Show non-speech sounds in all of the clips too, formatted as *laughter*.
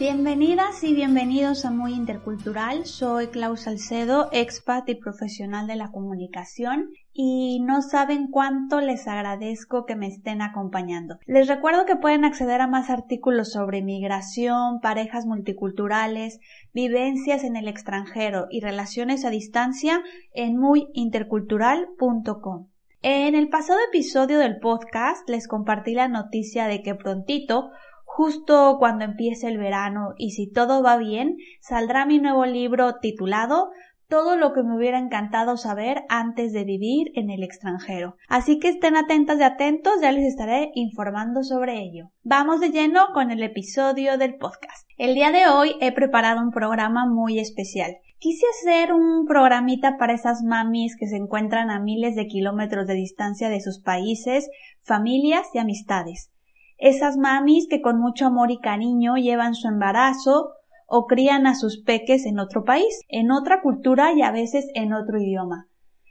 Bienvenidas y bienvenidos a Muy Intercultural. Soy Klaus Salcedo, expat y profesional de la comunicación y no saben cuánto les agradezco que me estén acompañando. Les recuerdo que pueden acceder a más artículos sobre migración, parejas multiculturales, vivencias en el extranjero y relaciones a distancia en muyintercultural.com. En el pasado episodio del podcast les compartí la noticia de que prontito Justo cuando empiece el verano y si todo va bien, saldrá mi nuevo libro titulado todo lo que me hubiera encantado saber antes de vivir en el extranjero. Así que estén atentas y atentos, ya les estaré informando sobre ello. Vamos de lleno con el episodio del podcast. El día de hoy he preparado un programa muy especial. Quise hacer un programita para esas mamis que se encuentran a miles de kilómetros de distancia de sus países, familias y amistades esas mamis que con mucho amor y cariño llevan su embarazo o crían a sus peques en otro país, en otra cultura y a veces en otro idioma.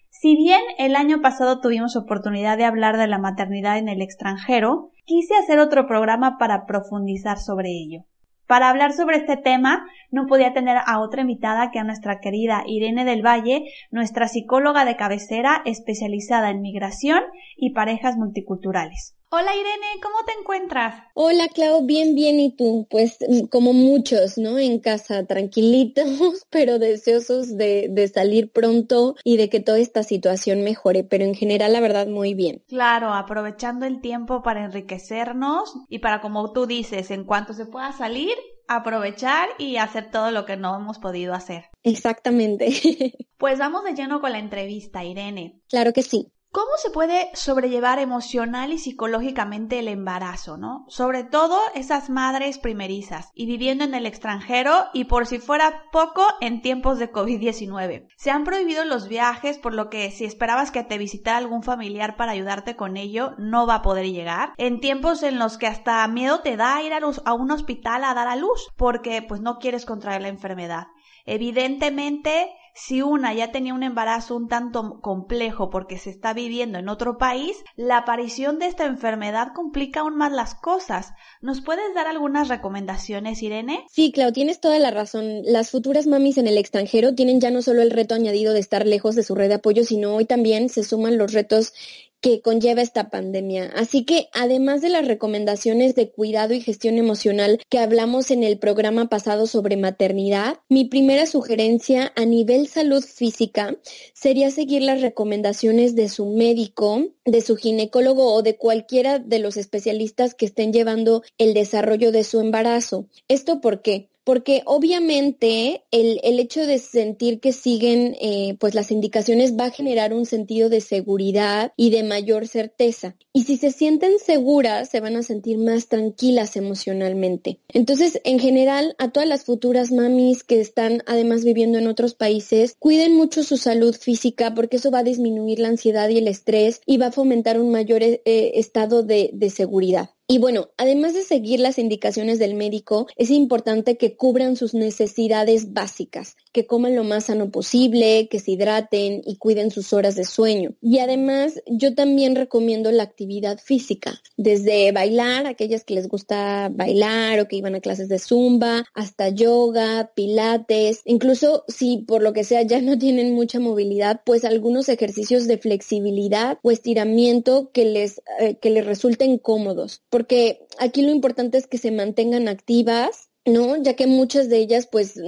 Si bien el año pasado tuvimos oportunidad de hablar de la maternidad en el extranjero, quise hacer otro programa para profundizar sobre ello. Para hablar sobre este tema, no podía tener a otra invitada que a nuestra querida Irene del Valle, nuestra psicóloga de cabecera especializada en migración y parejas multiculturales. Hola Irene, ¿cómo te encuentras? Hola Clau, bien, bien, ¿y tú? Pues mm, como muchos, ¿no? En casa, tranquilitos, *laughs* pero deseosos de, de, salir pronto y de que toda esta situación mejore, pero en general la verdad muy bien. Claro, aprovechando el tiempo para enriquecernos y para, como tú dices, en cuanto se pueda salir, aprovechar y hacer todo lo que no hemos podido hacer. Exactamente. *laughs* pues vamos de lleno con la entrevista, Irene. Claro que sí. ¿Cómo se puede sobrellevar emocional y psicológicamente el embarazo, no? Sobre todo esas madres primerizas y viviendo en el extranjero y por si fuera poco en tiempos de COVID-19. Se han prohibido los viajes, por lo que si esperabas que te visitara algún familiar para ayudarte con ello, no va a poder llegar. En tiempos en los que hasta miedo te da ir a, un hospital a dar a luz, porque pues no quieres contraer la enfermedad. Evidentemente, si una ya tenía un embarazo un tanto complejo porque se está viviendo en otro país, la aparición de esta enfermedad complica aún más las cosas. ¿Nos puedes dar algunas recomendaciones, Irene? Sí, Clau, tienes toda la razón. Las futuras mamis en el extranjero tienen ya no solo el reto añadido de estar lejos de su red de apoyo, sino hoy también se suman los retos que conlleva esta pandemia. Así que, además de las recomendaciones de cuidado y gestión emocional que hablamos en el programa pasado sobre maternidad, mi primera sugerencia a nivel salud física sería seguir las recomendaciones de su médico, de su ginecólogo o de cualquiera de los especialistas que estén llevando el desarrollo de su embarazo. ¿Esto por qué? Porque obviamente el, el, hecho de sentir que siguen eh, pues las indicaciones va a generar un sentido de seguridad y de mayor certeza. Y si se sienten seguras, se van a sentir más tranquilas emocionalmente. Entonces, en general, a todas las futuras mamis que están además viviendo en otros países, cuiden mucho su salud física porque eso va a disminuir la ansiedad y el estrés y va a fomentar un mayor eh, estado de, de seguridad. Y bueno, además de seguir las indicaciones del médico, es importante que cubran sus necesidades básicas, que coman lo más sano posible, que se hidraten y cuiden sus horas de sueño. Y además, yo también recomiendo la actividad física, desde bailar, aquellas que les gusta bailar o que iban a clases de zumba, hasta yoga, pilates, incluso si por lo que sea ya no tienen mucha movilidad, pues algunos ejercicios de flexibilidad o estiramiento que les, eh, que les resulten cómodos porque aquí lo importante es que se mantengan activas ¿no? Ya que muchas de ellas pues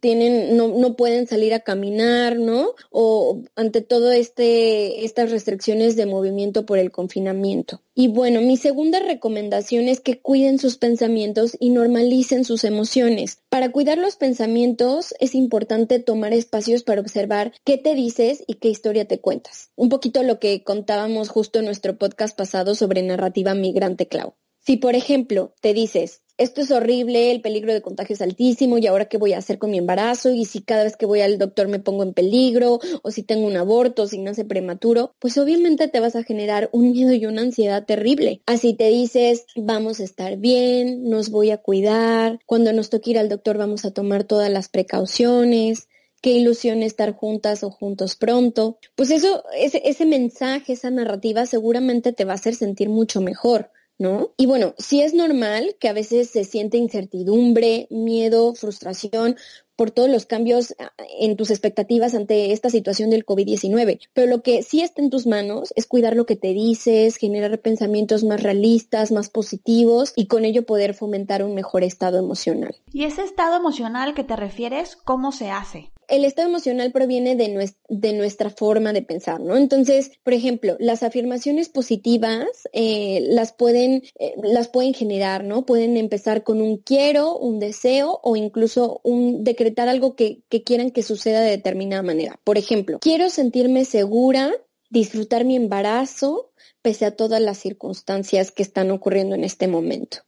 tienen, no, no, pueden salir a caminar, ¿no? O ante todo este, estas restricciones de movimiento por el confinamiento. Y bueno, mi segunda recomendación es que cuiden sus pensamientos y normalicen sus emociones. Para cuidar los pensamientos es importante tomar espacios para observar qué te dices y qué historia te cuentas. Un poquito lo que contábamos justo en nuestro podcast pasado sobre narrativa migrante Clau. Si por ejemplo te dices, esto es horrible, el peligro de contagio es altísimo y ahora qué voy a hacer con mi embarazo y si cada vez que voy al doctor me pongo en peligro o si tengo un aborto, o si nace prematuro, pues obviamente te vas a generar un miedo y una ansiedad terrible. Así te dices, vamos a estar bien, nos voy a cuidar, cuando nos toque ir al doctor vamos a tomar todas las precauciones, qué ilusión estar juntas o juntos pronto. Pues eso, ese, ese mensaje, esa narrativa seguramente te va a hacer sentir mucho mejor. ¿No? Y bueno, sí es normal que a veces se siente incertidumbre, miedo, frustración por todos los cambios ah, en tus expectativas ante esta situación del COVID-19. Pero lo que sí está en tus manos es cuidar lo que te dices, generar pensamientos más realistas, más positivos y con ello poder fomentar un mejor estado emocional. ¿Y ese estado emocional que te refieres, cómo se hace? El estado emocional proviene de, de, nuestra forma de pensar, ¿no? Entonces, por ejemplo, las afirmaciones positivas eh, las, pueden, eh, las pueden generar, ¿no? Pueden empezar con un quiero, un deseo o incluso un decretar algo que, que quieran que suceda de determinada manera. Por ejemplo, quiero sentirme segura, disfrutar mi embarazo pese a todas las circunstancias que están ocurriendo en este momento.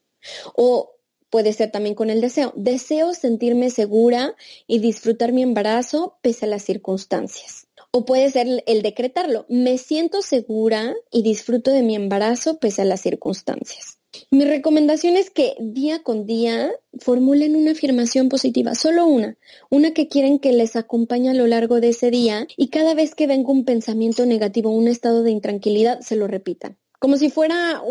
O Puede ser también con el deseo. Deseo sentirme segura y disfrutar mi embarazo pese a las circunstancias. O puede ser el decretarlo. Me siento segura y disfruto de mi embarazo pese a las circunstancias. Mi recomendación es que día con día formulen una afirmación positiva, solo una, una que quieren que les acompañe a lo largo de ese día y cada vez que venga un pensamiento negativo, un estado de intranquilidad, se lo repitan como si fuera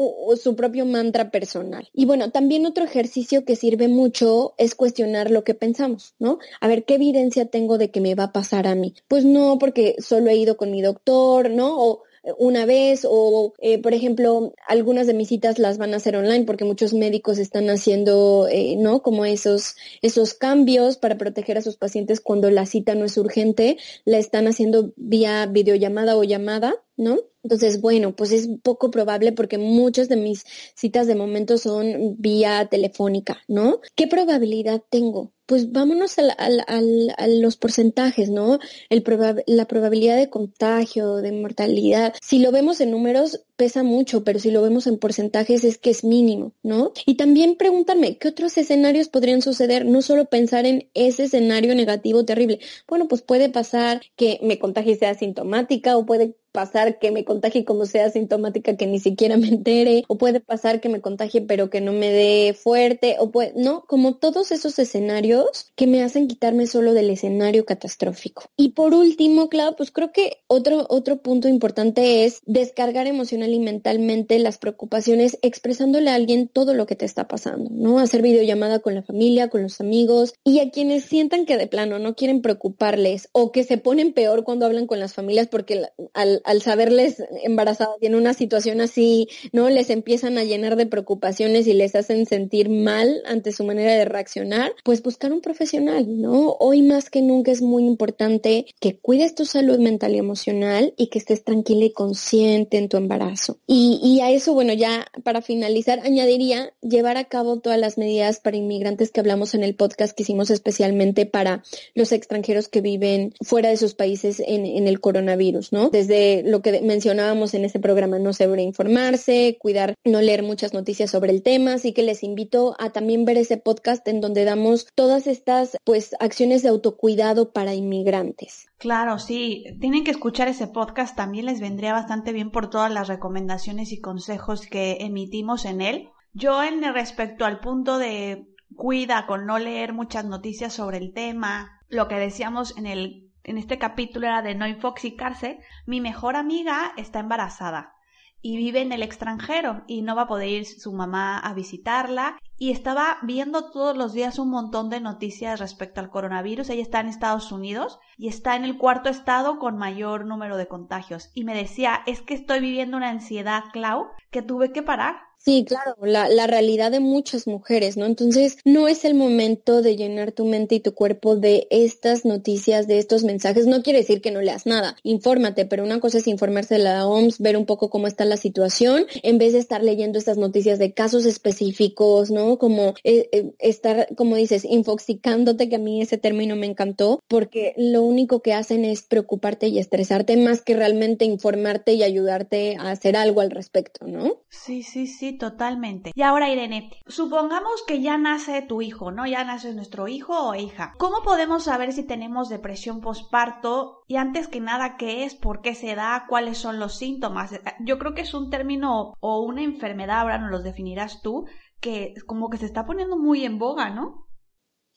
su propio mantra personal. Y bueno, también otro ejercicio que sirve mucho es cuestionar lo que pensamos, ¿no? A ver, ¿qué evidencia tengo de que me va a pasar a mí? Pues no, porque solo he ido con mi doctor, ¿no? O una vez o, eh, por ejemplo, algunas de mis citas las van a hacer online porque muchos médicos están haciendo, eh, ¿no? Como esos, esos cambios para proteger a sus pacientes cuando la cita no es urgente, la están haciendo vía videollamada o llamada, ¿no? Entonces, bueno, pues es poco probable porque muchas de mis citas de momento son vía telefónica, ¿no? ¿Qué probabilidad tengo? Pues vámonos al, a los porcentajes, ¿no? El la probabilidad de contagio, de mortalidad. Si lo vemos en números, pesa mucho, pero si lo vemos en porcentajes es que es mínimo, ¿no? Y también pregúntame, ¿qué otros escenarios podrían suceder? No solo pensar en ese escenario negativo terrible. Bueno, pues puede pasar que me contagie sea asintomática o puede pasar que me contagie como sea sintomática que ni siquiera me entere, o puede pasar que me contagie pero que no me dé fuerte, o puede, no, como todos esos escenarios que me hacen quitarme solo del escenario catastrófico. Y por último, claro, pues creo que otro, otro punto importante es descargar emocional y mentalmente las preocupaciones expresándole a alguien todo lo que te está pasando, ¿no? Hacer videollamada con la familia, con los amigos y a quienes sientan que de plano no quieren preocuparles o que se ponen peor cuando hablan con las familias porque al, al saberles embarazadas y en una situación así, ¿no? Les empiezan a llenar de preocupaciones y les hacen sentir mal ante su manera de reaccionar, pues buscar un profesional, ¿no? Hoy más que nunca es muy importante que cuides tu salud mental y emocional y que estés tranquila y consciente en tu embarazo. Y, y a eso, bueno, ya para finalizar, añadiría llevar a cabo todas las medidas para inmigrantes que hablamos en el podcast que hicimos especialmente para los extranjeros que viven fuera de sus países en, en el coronavirus, ¿no? Desde lo que mencionábamos en ese programa, no informarse, cuidar, no leer muchas noticias sobre el tema, así que les invito a también ver ese podcast en donde damos todas estas pues acciones de autocuidado para inmigrantes. Claro, sí, tienen que escuchar ese podcast, también les vendría bastante bien por todas las recomendaciones y consejos que emitimos en él. Yo en respecto al punto de cuida con no leer muchas noticias sobre el tema, lo que decíamos en el en este capítulo era de no infoxicarse, mi mejor amiga está embarazada y vive en el extranjero y no va a poder ir su mamá a visitarla y estaba viendo todos los días un montón de noticias respecto al coronavirus. Ella está en Estados Unidos y está en el cuarto estado con mayor número de contagios y me decía, es que estoy viviendo una ansiedad, Clau, que tuve que parar Sí, claro, la, la, realidad de muchas mujeres, ¿no? Entonces, no es el momento de llenar tu mente y tu cuerpo de estas noticias, de estos mensajes. No quiere decir que no leas nada, infórmate, pero una cosa es informarse de la OMS, ver un poco cómo está la situación, en vez de estar leyendo estas noticias de casos específicos, ¿no? Como eh, eh, estar, como dices, infoxicándote, que a mí ese término me encantó, porque lo único que hacen es preocuparte y estresarte más que realmente informarte y ayudarte a hacer algo al respecto, ¿no? Sí, sí, sí totalmente. Y ahora, Irene, supongamos que ya nace tu hijo, ¿no? Ya nace nuestro hijo o hija. ¿Cómo podemos saber si tenemos depresión posparto? Y antes que nada, ¿qué es? ¿Por qué se da? ¿Cuáles son los síntomas? Yo creo que es un término o una enfermedad, ahora nos los definirás tú, que como que se está poniendo muy en boga, ¿no?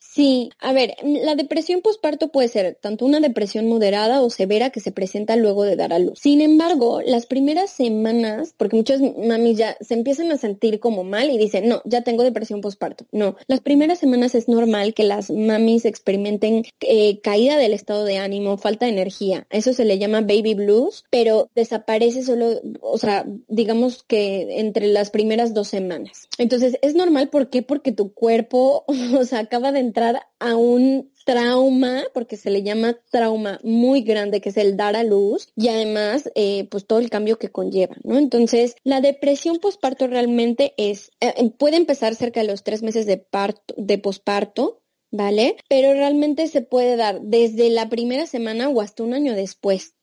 Sí, a ver, la depresión postparto puede ser tanto una depresión moderada o severa que se presenta luego de dar a luz. Sin embargo, las primeras semanas, porque muchas mamis ya se empiezan a sentir como mal y dicen, no, ya tengo depresión postparto. No, las primeras semanas es normal que las mamis experimenten eh, caída del estado de ánimo, falta de energía. Eso se le llama baby blues, pero desaparece solo, o sea, digamos que entre las primeras dos semanas. Entonces, es normal, ¿por qué? Porque tu cuerpo, *laughs* o sea, acaba de entrar a un trauma, porque se le llama trauma muy grande, que es el dar a luz, y además, eh, pues todo el cambio que conlleva, ¿no? Entonces, la depresión posparto realmente es, eh, puede empezar cerca de los tres meses de parto, de posparto, ¿vale? Pero realmente se puede dar desde la primera semana o hasta un año después,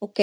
¿ok?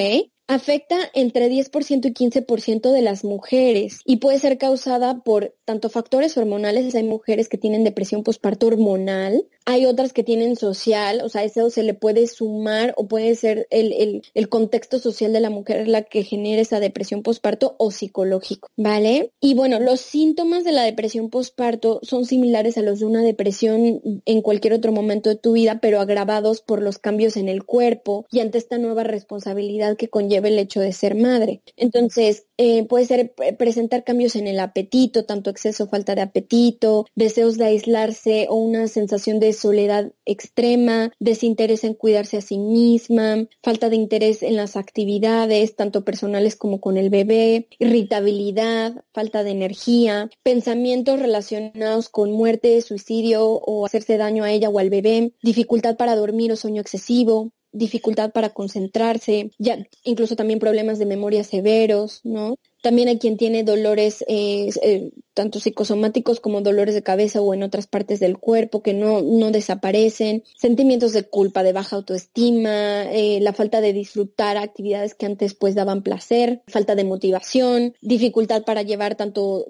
Afecta entre 10% y 15% de las mujeres y puede ser causada por tanto factores hormonales, hay mujeres que tienen depresión postparto hormonal, hay otras que tienen social, o sea, eso se le puede sumar o puede ser el, el, contexto social de la mujer la que genera esa depresión postparto o psicológico, ¿vale? Y bueno, los síntomas de la depresión postparto son similares a los de una depresión en cualquier otro momento de tu vida, pero agravados por los cambios en el cuerpo y ante esta nueva responsabilidad que conlleva el hecho de ser madre. Entonces, eh, puede ser eh, presentar cambios en el apetito, tanto exceso falta de apetito, deseos de aislarse o una sensación de soledad extrema, desinterés en cuidarse a sí misma, falta de interés en las actividades, tanto personales como con el bebé, irritabilidad, falta de energía, pensamientos relacionados con muerte, suicidio o hacerse daño a ella o al bebé, dificultad para dormir o sueño excesivo, dificultad para concentrarse, ya incluso también problemas de memoria severos, ¿no? También hay quien tiene dolores eh, eh, tanto psicosomáticos como dolores de cabeza o en otras partes del cuerpo que no, no desaparecen, sentimientos de culpa, de baja autoestima, eh, la falta de disfrutar actividades que antes pues daban placer, falta de motivación, dificultad para llevar tanto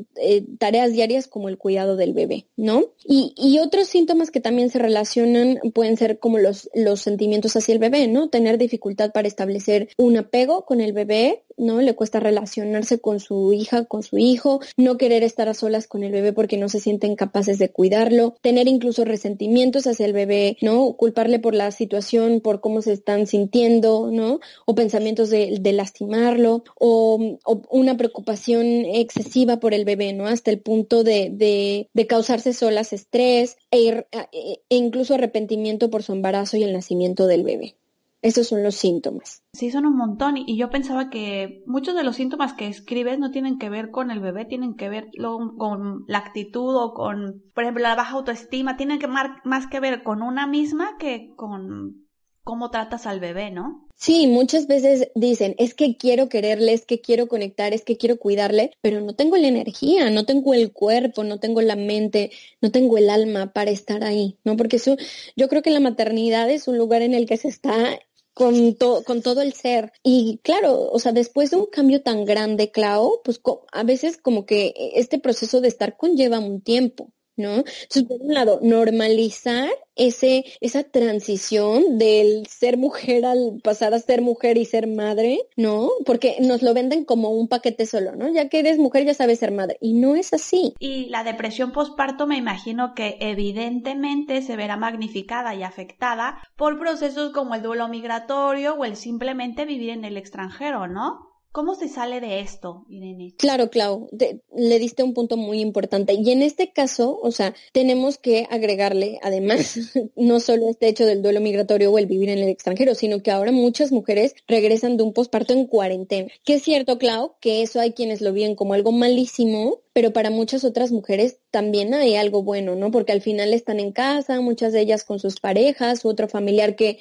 tareas diarias como el cuidado del bebé, ¿no? Y, y otros síntomas que también se relacionan pueden ser como los, los sentimientos hacia el bebé, ¿no? Tener dificultad para establecer un apego con el bebé, ¿no? Le cuesta relacionarse con su hija, con su hijo, no querer estar solas con el bebé porque no se sienten capaces de cuidarlo, tener incluso resentimientos hacia el bebé, ¿no? Culparle por la situación, por cómo se están sintiendo, ¿no? O pensamientos de, lastimarlo, o, una preocupación excesiva por el bebé, ¿no? Hasta el punto de, causarse solas estrés e, e incluso arrepentimiento por su embarazo y el nacimiento del bebé. Esos son los síntomas. Sí, son un montón. Y yo pensaba que muchos de los síntomas que escribes no tienen que ver con el bebé, tienen que ver con la actitud o con, por ejemplo, la baja autoestima, tienen que más que ver con una misma que con cómo tratas al bebé, ¿no? Sí, muchas veces dicen, es que quiero quererle, es que quiero conectar, es que quiero cuidarle, pero no tengo la energía, no tengo el cuerpo, no tengo la mente, no tengo el alma para estar ahí, ¿no? Porque eso, yo creo que la maternidad es un lugar en el que se está con, con todo el ser. Y claro, o sea, después de un cambio tan grande, Clau, pues a veces como que este proceso de estar conlleva un tiempo. ¿No? Entonces, por un lado, normalizar ese, esa transición del ser mujer al pasar a ser mujer y ser madre, ¿no? Porque nos lo venden como un paquete solo, ¿no? Ya que eres mujer ya sabes ser madre. Y no es así. Y la depresión postparto me imagino que evidentemente se verá magnificada y afectada por procesos como el duelo migratorio o el simplemente vivir en el extranjero, ¿no? ¿Cómo se sale de esto, Irene? Claro, Clau, le diste un punto muy importante. Y en este caso, o sea, tenemos que agregarle, además, *laughs* no solo este hecho del duelo migratorio o el vivir en el extranjero, sino que ahora muchas mujeres regresan de un posparto en cuarentena. Que es cierto, Clau, que eso hay quienes lo ven como algo malísimo, pero para muchas otras mujeres también hay algo bueno, ¿no? Porque al final están en casa, muchas de ellas con sus parejas, u otro familiar que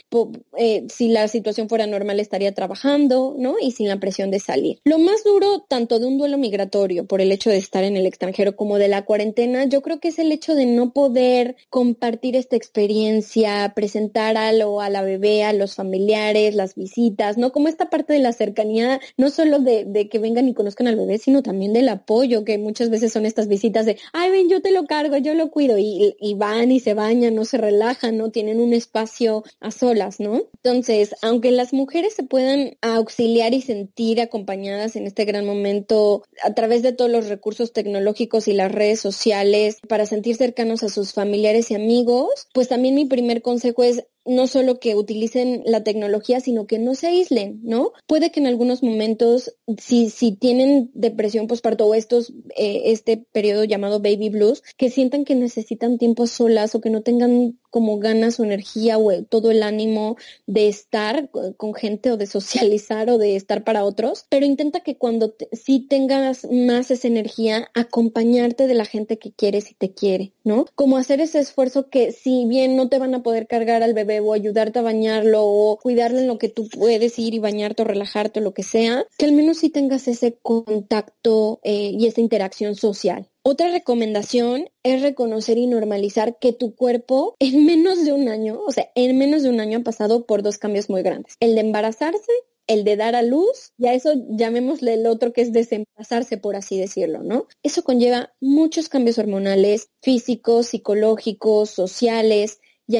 eh, si la situación fuera normal estaría trabajando, ¿no? Y sin la presión de salir. Lo más duro, tanto de un duelo migratorio por el hecho de estar en el extranjero como de la cuarentena, yo creo que es el hecho de no poder compartir esta experiencia, presentar algo a la bebé, a los familiares, las visitas, ¿no? Como esta parte de la cercanía, no solo de, de que vengan y conozcan al bebé, sino también del apoyo, que muchas veces son estas visitas de, ay, ven, yo te lo cargo, yo lo cuido, y, y van y se bañan, no se relajan, no tienen un espacio a solas, ¿no? Entonces, aunque las mujeres se puedan auxiliar y sentir acompañadas en este gran momento a través de todos los recursos tecnológicos y las redes sociales para sentir cercanos a sus familiares y amigos, pues también mi primer consejo es no solo que utilicen la tecnología, sino que no se aíslen, ¿no? Puede que en algunos momentos, si, si tienen depresión postparto o estos, eh, este periodo llamado baby blues, que sientan que necesitan tiempo solas o que no tengan como ganas o energía o todo el ánimo de estar con gente o de socializar o de estar para otros, pero intenta que cuando sí tengas más esa energía, acompañarte de la gente que quieres y te quiere, ¿no? Como hacer ese esfuerzo que si bien no te van a poder cargar al bebé o ayudarte a bañarlo o cuidarle en lo que tú puedes ir y bañarte o relajarte o lo que sea, que al menos sí tengas ese contacto eh, y esa interacción social. Otra recomendación es reconocer y normalizar que tu cuerpo en menos de un año, o sea, en menos de un año ha pasado por dos cambios muy grandes. El de embarazarse el de dar a luz, ya eso llamémosle el otro que es desembarazarse, por así decirlo, ¿no? Eso conlleva muchos cambios hormonales, físicos, psicológicos, sociales, y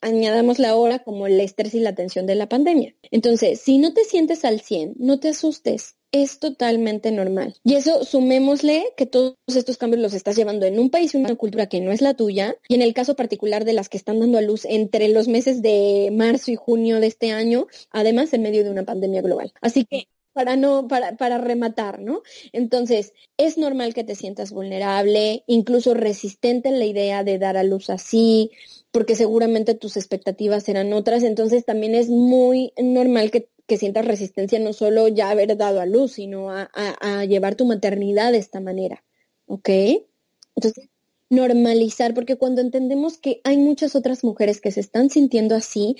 añadamos la hora como el estrés y la tensión de la pandemia. Entonces, si no te sientes al 100, no te asustes. Es totalmente normal. Y eso sumémosle que todos estos cambios los estás llevando en un país y una cultura que no es la tuya. Y en el caso particular de las que están dando a luz entre los meses de marzo y junio de este año, además en medio de una pandemia global. Así que para no, para, para rematar, ¿no? Entonces, es normal que te sientas vulnerable, incluso resistente en la idea de dar a luz así, porque seguramente tus expectativas eran otras, entonces también es muy normal que, sientas resistencia no solo ya haber dado a luz, sino a, llevar tu maternidad de esta manera, ¿ok? Entonces, normalizar, porque cuando entendemos que hay muchas otras mujeres que se están sintiendo así,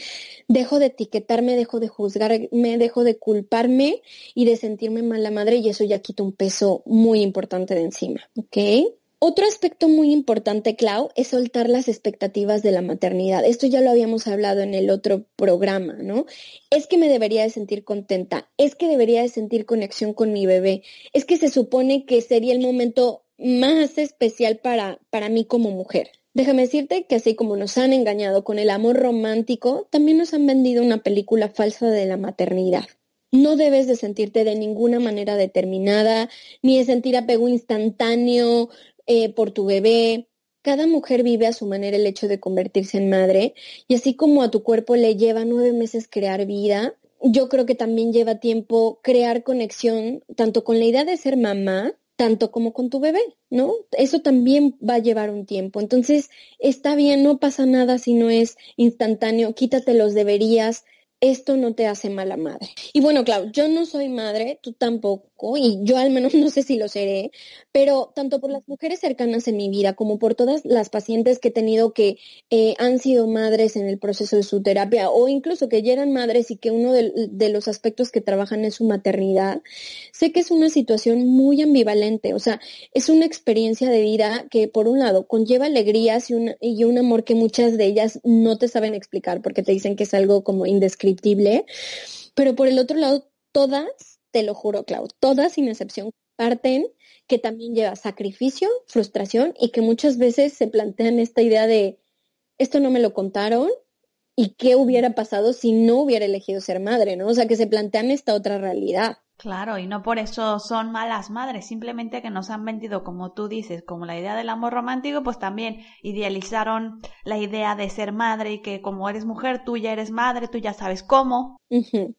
dejo de etiquetarme, dejo de juzgarme, dejo de culparme y de sentirme mala madre y eso ya quita un peso muy importante de encima, ¿ok? Otro aspecto muy importante, Clau, es soltar las expectativas de la maternidad. Esto ya lo habíamos hablado en el otro programa, ¿no? Es que me debería de sentir contenta, es que debería de sentir conexión con mi bebé, es que se supone que sería el momento más especial para, para mí como mujer. Déjame decirte que así como nos han engañado con el amor romántico, también nos han vendido una película falsa de la maternidad. No debes de sentirte de ninguna manera determinada, ni de sentir apego instantáneo, eh, por tu bebé. Cada mujer vive a su manera el hecho de convertirse en madre y así como a tu cuerpo le lleva nueve meses crear vida, yo creo que también lleva tiempo crear conexión tanto con la idea de ser mamá, tanto como con tu bebé, ¿no? Eso también va a llevar un tiempo. Entonces, está bien, no pasa nada si no es instantáneo, quítate los deberías, esto no te hace mala madre. Y bueno, Clau, yo no soy madre, tú tampoco, y yo al menos *laughs* no sé si lo seré, pero tanto por las mujeres cercanas en mi vida como por todas las pacientes que he tenido que eh, han sido madres en el proceso de su terapia o incluso que ya eran madres y que uno de, de, los aspectos que trabajan es su maternidad, sé que es una situación muy ambivalente, o sea, es una experiencia de vida que por un lado conlleva alegrías y un, y un amor que muchas de ellas no te saben explicar porque te dicen que es algo como indescriptible, pero por el otro lado, todas, te lo juro, Clau, todas sin excepción parten que también lleva sacrificio, frustración y que muchas veces se plantean esta idea de esto no me lo contaron y qué hubiera pasado si no hubiera elegido ser madre, ¿no? O sea, que se plantean esta otra realidad. Claro, y no por eso son malas madres, simplemente que nos han vendido, como tú dices, como la idea del amor romántico, pues también idealizaron la idea de ser madre y que como eres mujer, tú ya eres madre, tú ya sabes cómo.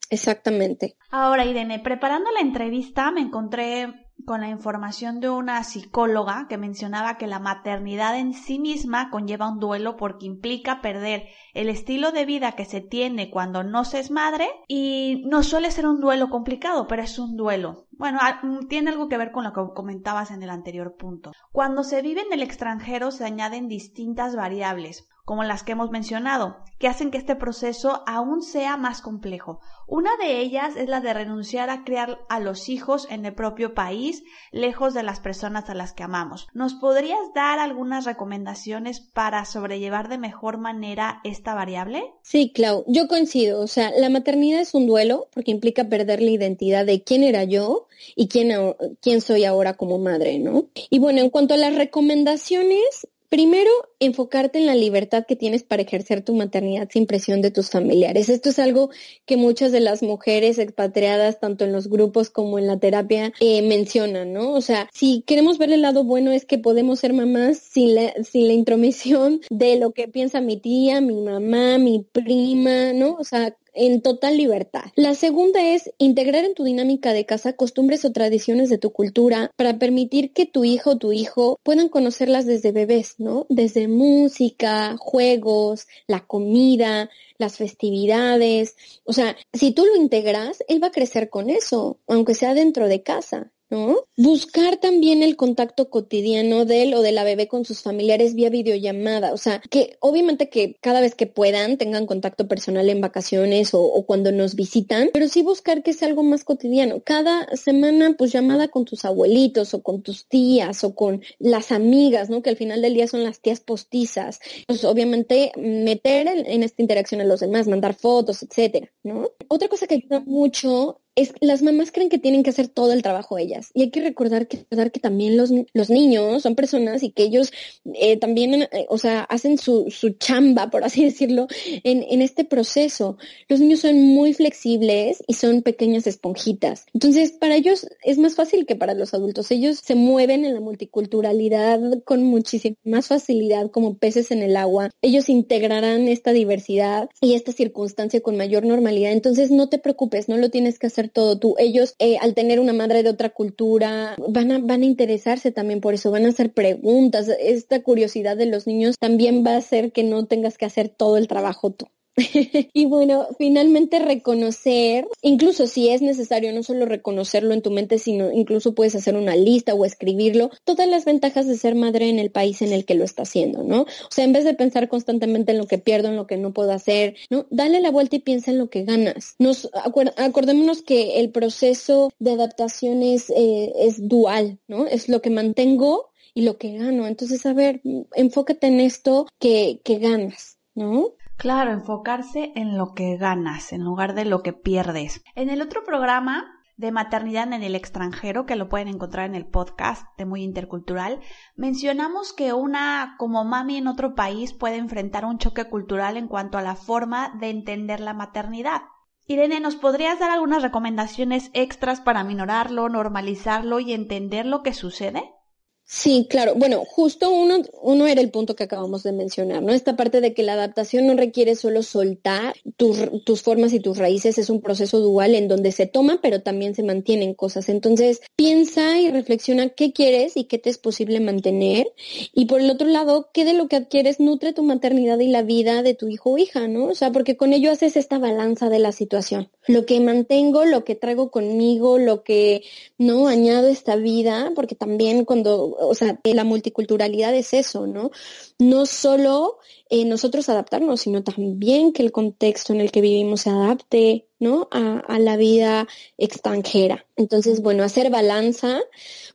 exactamente. Ahora, Irene, preparando la entrevista me encontré con la información de una psicóloga que mencionaba que la maternidad en sí misma conlleva un duelo porque implica perder el estilo de vida que se tiene cuando no se es madre y no suele ser un duelo complicado, pero es un duelo. Bueno, mm, tiene algo que ver con lo que comentabas en el anterior punto. Cuando se vive en el extranjero se añaden distintas variables como las que hemos mencionado, que hacen que este proceso aún sea más complejo. Una de ellas es la de renunciar a criar a los hijos en el propio país, lejos de las personas a las que amamos. ¿Nos podrías dar algunas recomendaciones para sobrellevar de mejor manera esta variable? Sí, Clau, yo coincido. O sea, la maternidad es un duelo porque implica perder la identidad de quién era yo y quién, quién soy ahora como madre, ¿no? Y bueno, en cuanto a las recomendaciones, Primero, enfocarte en la libertad que tienes para ejercer tu maternidad sin presión de tus familiares. Esto es algo que muchas de las mujeres expatriadas, tanto en los grupos como en la terapia, eh, mencionan, ¿no? O sea, si queremos ver el lado bueno es que podemos ser mamás sin la, sin la intromisión de lo que piensa mi tía, mi mamá, mi prima, ¿no? O sea, en total libertad. La segunda es integrar en tu dinámica de casa costumbres o tradiciones de tu cultura para permitir que tu hijo o tu hijo puedan conocerlas desde bebés, ¿no? Desde música, juegos, la comida, las festividades. O sea, si tú lo integras, él va a crecer con eso, aunque sea dentro de casa. ¿No? Buscar también el contacto cotidiano de él o de la bebé con sus familiares vía videollamada, o sea, que obviamente que cada vez que puedan tengan contacto personal en vacaciones o, o, cuando nos visitan, pero sí buscar que sea algo más cotidiano. Cada semana, pues llamada con tus abuelitos o con tus tías o con las amigas, ¿no? Que al final del día son las tías postizas. Pues obviamente meter en, en esta interacción a los demás, mandar fotos, etcétera, ¿no? Otra cosa que ayuda mucho las mamás creen que tienen que hacer todo el trabajo ellas. Y hay que recordar que, recordar que también los, los niños son personas y que ellos eh, también, eh, o sea, hacen su, su chamba, por así *laughs* decirlo, en, en este proceso. Los niños son muy flexibles y son pequeñas esponjitas. Entonces, para ellos es más fácil que para los adultos. Ellos se mueven en la multiculturalidad con muchísima más facilidad como peces en el agua. Ellos integrarán esta diversidad y esta circunstancia con mayor normalidad. Entonces, no te preocupes, no lo tienes que hacer todo tú. Ellos, eh, al tener una madre de otra cultura, van a, van a interesarse también por eso, van a hacer preguntas. Esta curiosidad de los niños también va a hacer que no tengas que hacer todo el trabajo tú. *laughs* y bueno, finalmente reconocer, incluso si es necesario no solo reconocerlo en tu mente, sino incluso puedes hacer una lista o escribirlo, todas las ventajas de ser madre en el país en el que lo está haciendo, ¿no? O sea, en vez de pensar constantemente en lo que pierdo, en lo que no puedo hacer, ¿no? Dale la vuelta y piensa en lo que ganas. Nos acordémonos que el proceso de adaptación es, eh, es dual, ¿no? Es lo que mantengo y lo que gano. Entonces, a ver, enfócate en esto que, que ganas, ¿no? Claro, enfocarse en lo que ganas en lugar de lo que pierdes. En el otro programa de maternidad en el extranjero, que lo pueden encontrar en el podcast de Muy Intercultural, mencionamos que una como mami en otro país puede enfrentar un choque cultural en cuanto a la forma de entender la maternidad. Irene, ¿nos podrías dar algunas recomendaciones extras para minorarlo, normalizarlo y entender lo que sucede? Sí, claro. Bueno, justo uno, uno era el punto que acabamos de mencionar, ¿no? Esta parte de que la adaptación no requiere solo soltar tus, tus formas y tus raíces, es un proceso dual en donde se toma, pero también se mantienen cosas. Entonces, piensa y reflexiona qué quieres y qué te es posible mantener. Y por el otro lado, qué de lo que adquieres nutre tu maternidad y la vida de tu hijo o hija, ¿no? O sea, porque con ello haces esta balanza de la situación. Lo que mantengo, lo que traigo conmigo, lo que no añado esta vida, porque también cuando o sea, la multiculturalidad es eso, ¿no? No solo eh, nosotros adaptarnos, sino también que el contexto en el que vivimos se adapte, ¿no? A, a la vida extranjera. Entonces, bueno, hacer balanza.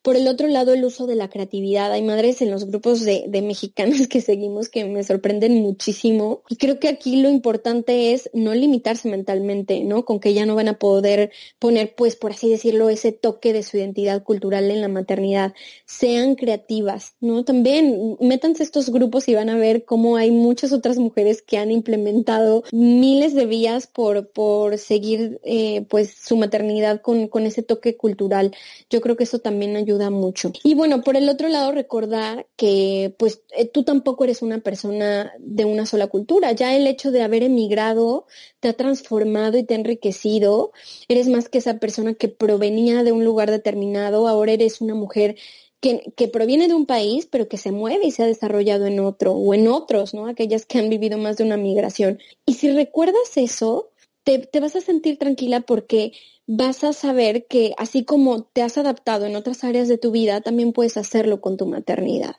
Por el otro lado, el uso de la creatividad. Hay madres en los grupos de, de mexicanas que seguimos que me sorprenden muchísimo. Y creo que aquí lo importante es no limitarse mentalmente, ¿no? Con que ya no van a poder poner, pues, por así decirlo, ese toque de su identidad cultural en la maternidad. Sean creativas, ¿no? También métanse estos grupos y van a ver cómo hay muchas otras mujeres que han implementado miles de vías por, por seguir eh, pues su maternidad con, con ese toque cultural. Yo creo que eso también ayuda mucho. Y bueno, por el otro lado, recordar que pues eh, tú tampoco eres una persona de una sola cultura. Ya el hecho de haber emigrado te ha transformado y te ha enriquecido. Eres más que esa persona que provenía de un lugar determinado. Ahora eres una mujer que, que, proviene de un país, pero que se mueve y se ha desarrollado en otro o en otros, ¿no? Aquellas que han vivido más de una migración. Y si recuerdas eso, te, vas a sentir tranquila porque vas a saber que así como te has adaptado en otras áreas de tu vida, también puedes hacerlo con tu maternidad.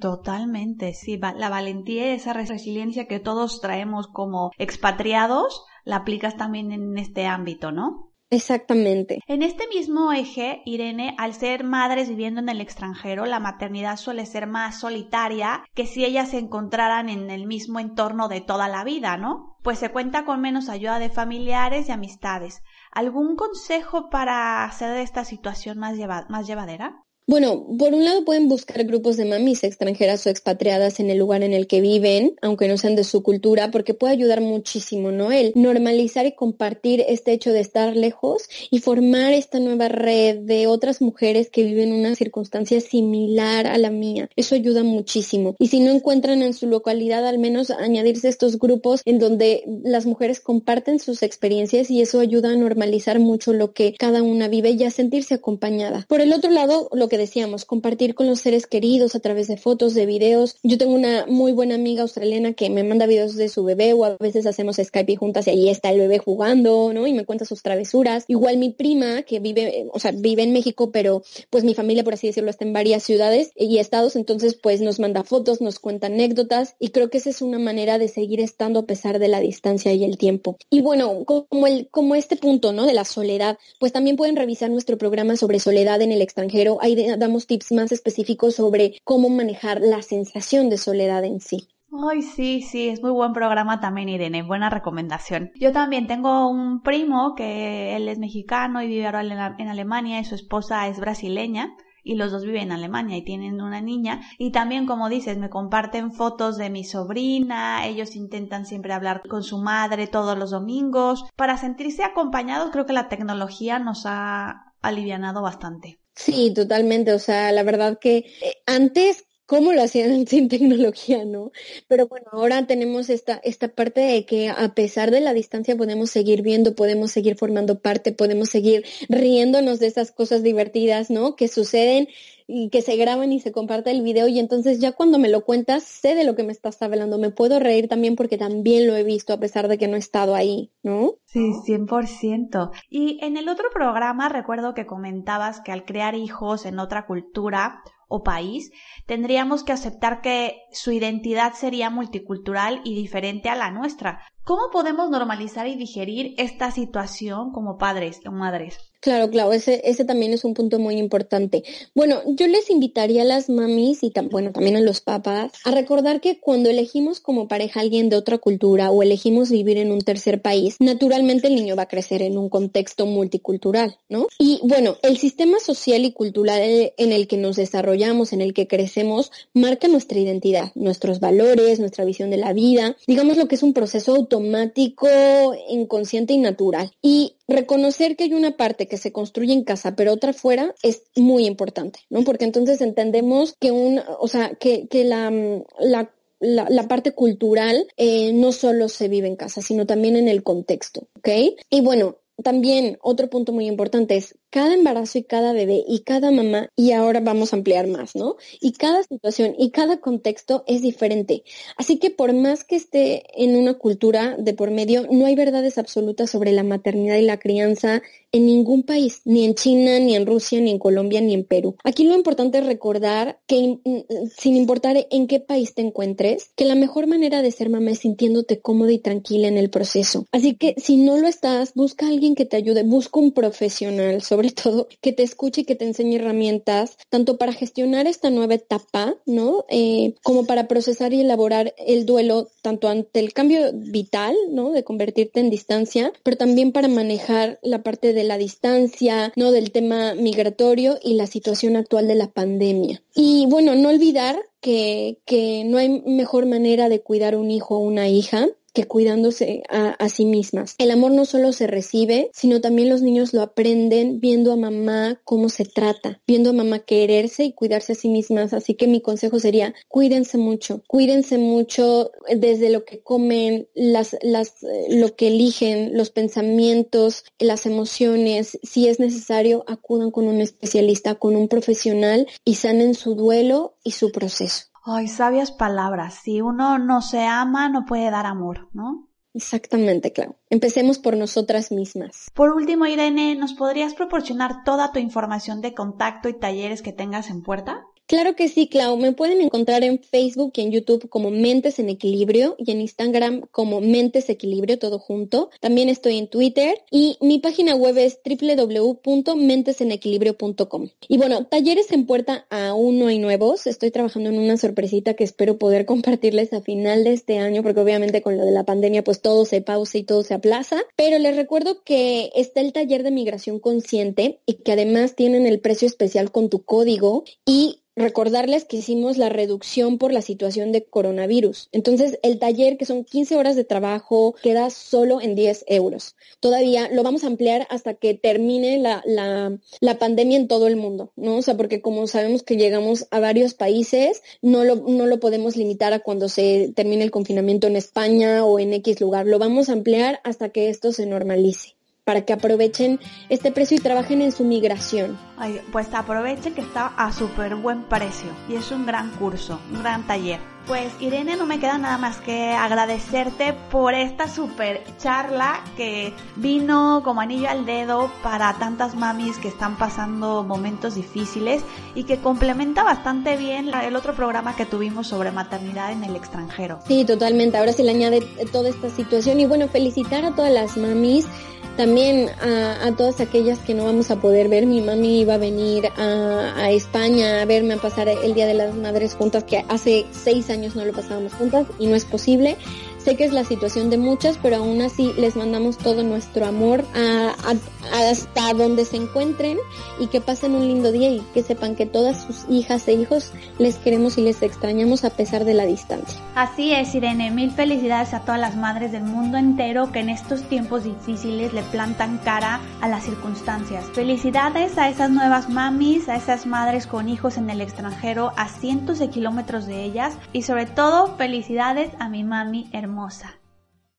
Totalmente, sí, la valentía y esa resiliencia que todos traemos como expatriados, la aplicas también en este ámbito, ¿no? Exactamente. En este mismo eje, Irene, al ser madres viviendo en el extranjero, la maternidad suele ser más solitaria que si ellas se encontraran en el mismo entorno de toda la vida, ¿no? Pues se cuenta con menos ayuda de familiares y amistades. ¿Algún consejo para hacer de esta situación más, más llevadera? Bueno, por un lado pueden buscar grupos de mamis extranjeras o expatriadas en el lugar en el que viven, aunque no sean de su cultura, porque puede ayudar muchísimo, ¿no? El normalizar y compartir este hecho de estar lejos y formar esta nueva red de otras mujeres que viven una circunstancia similar a la mía. Eso ayuda muchísimo. Y si no encuentran en su localidad, al menos añadirse estos grupos en donde las mujeres comparten sus experiencias y eso ayuda a normalizar mucho lo que cada una vive y a sentirse acompañada. Por el otro lado, lo que decíamos, compartir con los seres queridos a través de fotos, de videos. Yo tengo una muy buena amiga australiana que me manda videos de su bebé o a veces hacemos Skype juntas y ahí está el bebé jugando, ¿no? Y me cuenta sus travesuras. Igual mi prima que vive, o sea, vive en México, pero pues mi familia, por así decirlo, está en varias ciudades y estados, entonces pues nos manda fotos, nos cuenta anécdotas y creo que esa es una manera de seguir estando a pesar de la distancia y el tiempo. Y bueno, como el, como este punto, ¿no? De la soledad, pues también pueden revisar nuestro programa sobre soledad en el extranjero. Hay damos tips más específicos sobre cómo manejar la sensación de soledad en sí. Ay, sí, sí, es muy buen programa también, Irene, buena recomendación. Yo también tengo un primo que él es mexicano y vive ahora en Alemania y su esposa es brasileña y los dos viven en Alemania y tienen una niña y también como dices me comparten fotos de mi sobrina, ellos intentan siempre hablar con su madre todos los domingos para sentirse acompañados creo que la tecnología nos ha alivianado bastante. Sí, totalmente. O sea, la verdad que eh, antes cómo lo hacían *laughs* sin tecnología, ¿no? Pero bueno, ahora tenemos esta, esta parte de que a pesar de la distancia podemos seguir viendo, podemos seguir formando parte, podemos seguir riéndonos de esas cosas divertidas, ¿no? Que suceden y que se graban y se comparte el video y entonces ya cuando me lo cuentas sé de lo que me estás hablando, me puedo reír también porque también lo he visto a pesar de que no he estado ahí, ¿no? Sí, 100%. Y en el otro programa recuerdo que comentabas que al crear hijos en otra cultura o país, tendríamos que aceptar que su identidad sería multicultural y diferente a la nuestra. ¿Cómo podemos normalizar y digerir esta situación como padres o madres? Claro, claro, ese, ese también es un punto muy importante. Bueno, yo les invitaría a las mamis y bueno, también a los papás a recordar que cuando elegimos como pareja a alguien de otra cultura o elegimos vivir en un tercer país, naturalmente el niño va a crecer en un contexto multicultural, ¿no? Y bueno, el sistema social y cultural en el que nos desarrollamos, en el que crecemos, marca nuestra identidad, nuestros valores, nuestra visión de la vida, digamos lo que es un proceso automático, inconsciente y natural. Y reconocer que hay una parte que se construye en casa, pero otra fuera, es muy importante, ¿no? Porque entonces entendemos que un, o sea, que, que la, la la, parte cultural eh, no solo se vive en casa, sino también en el contexto, ¿ok? Y bueno, también otro punto muy importante es cada embarazo y cada bebé y cada mamá, y ahora vamos a ampliar más, ¿no? Y cada situación y cada contexto es diferente. Así que por más que esté en una cultura de por medio, no hay verdades absolutas sobre la maternidad y la crianza en ningún país, ni en China, ni en Rusia, ni en Colombia, ni en Perú. Aquí lo importante es recordar que sin importar en qué país te encuentres, que la mejor manera de ser mamá es sintiéndote cómoda y tranquila en el proceso. Así que si no lo estás, busca a alguien que te ayude, busca un profesional sobre todo que te escuche y que te enseñe herramientas, tanto para gestionar esta nueva etapa, ¿no? Eh, como para procesar y elaborar el duelo, tanto ante el cambio vital, ¿no? De convertirte en distancia, pero también para manejar la parte de la distancia, ¿no? Del tema migratorio y la situación actual de la pandemia. Y bueno, no olvidar que, que no hay mejor manera de cuidar un hijo o una hija que cuidándose a, a sí mismas. El amor no solo se recibe, sino también los niños lo aprenden viendo a mamá cómo se trata, viendo a mamá quererse y cuidarse a sí mismas. Así que mi consejo sería, cuídense mucho, cuídense mucho desde lo que comen, las, las, eh, lo que eligen, los pensamientos, las emociones. Si es necesario, acudan con un especialista, con un profesional y sanen su duelo y su proceso. Ay, sabias palabras. Si uno no se ama, no puede dar amor, ¿no? Exactamente, claro. Empecemos por nosotras mismas. Por último, Irene, ¿nos podrías proporcionar toda tu información de contacto y talleres que tengas en puerta? Claro que sí, Clau. Me pueden encontrar en Facebook y en YouTube como Mentes en Equilibrio y en Instagram como Mentes Equilibrio, todo junto. También estoy en Twitter y mi página web es www.mentesenequilibrio.com. Y bueno, talleres en puerta aún no hay nuevos. Estoy trabajando en una sorpresita que espero poder *laughs* compartirles a final de este año porque obviamente con lo de la pandemia pues todo se pausa y todo se aplaza. Pero les recuerdo que está el taller de migración consciente y que además tienen el precio especial con tu código y recordarles que hicimos la reducción por la situación de coronavirus. Entonces, el taller, que son 15 horas de trabajo, queda solo en 10 euros. Todavía lo vamos a ampliar hasta que termine la, la, pandemia en todo el mundo, ¿no? O sea, porque como sabemos que llegamos a varios países, no lo, no lo podemos limitar a cuando se termine el confinamiento en España o en X lugar. Lo vamos a ampliar hasta que esto se normalice para que aprovechen este precio y trabajen en su migración. Pues aprovechen que está a súper buen precio y es un gran curso, un gran taller. Pues Irene, no me queda nada más que agradecerte por esta super charla que vino como anillo al dedo para tantas mamis que están pasando momentos difíciles y que complementa bastante bien el otro programa que tuvimos sobre maternidad en el extranjero. Sí, totalmente. Ahora se le añade toda esta situación y bueno, felicitar a todas las mamis también a, todas aquellas que no vamos a poder ver. Mi mami iba a venir a, a, España a verme a pasar el Día de las Madres juntas, que hace seis años no lo pasábamos juntas y no es posible. Sé que es la situación de muchas, pero aún así les mandamos todo nuestro amor hasta donde se encuentren y que pasen un lindo día y que sepan que todas sus hijas e hijos les queremos y les extrañamos a pesar de la distancia. Así es, Irene. Mil felicidades a todas las madres del mundo entero que en estos tiempos difíciles le plantan cara a las circunstancias. Felicidades a esas nuevas mamis, a esas madres con hijos en el extranjero, a cientos de kilómetros de ellas y sobre todo felicidades a mi mami hermosa hermosa.